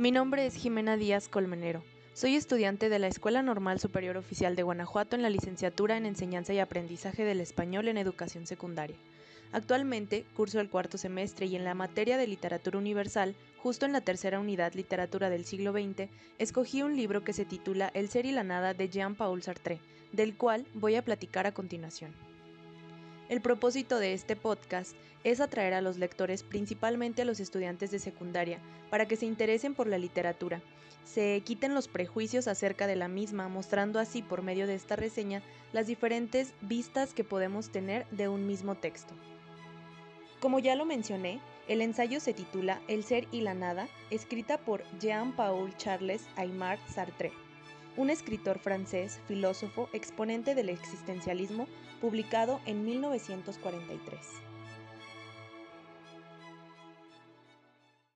Mi nombre es Jimena Díaz Colmenero. Soy estudiante de la Escuela Normal Superior Oficial de Guanajuato en la licenciatura en Enseñanza y Aprendizaje del Español en Educación Secundaria. Actualmente curso el cuarto semestre y en la materia de literatura universal, justo en la tercera unidad Literatura del siglo XX, escogí un libro que se titula El ser y la nada de Jean-Paul Sartre, del cual voy a platicar a continuación. El propósito de este podcast es atraer a los lectores, principalmente a los estudiantes de secundaria, para que se interesen por la literatura, se quiten los prejuicios acerca de la misma, mostrando así por medio de esta reseña las diferentes vistas que podemos tener de un mismo texto. Como ya lo mencioné, el ensayo se titula El ser y la nada, escrita por Jean-Paul Charles Aymar Sartre un escritor francés, filósofo, exponente del existencialismo, publicado en 1943.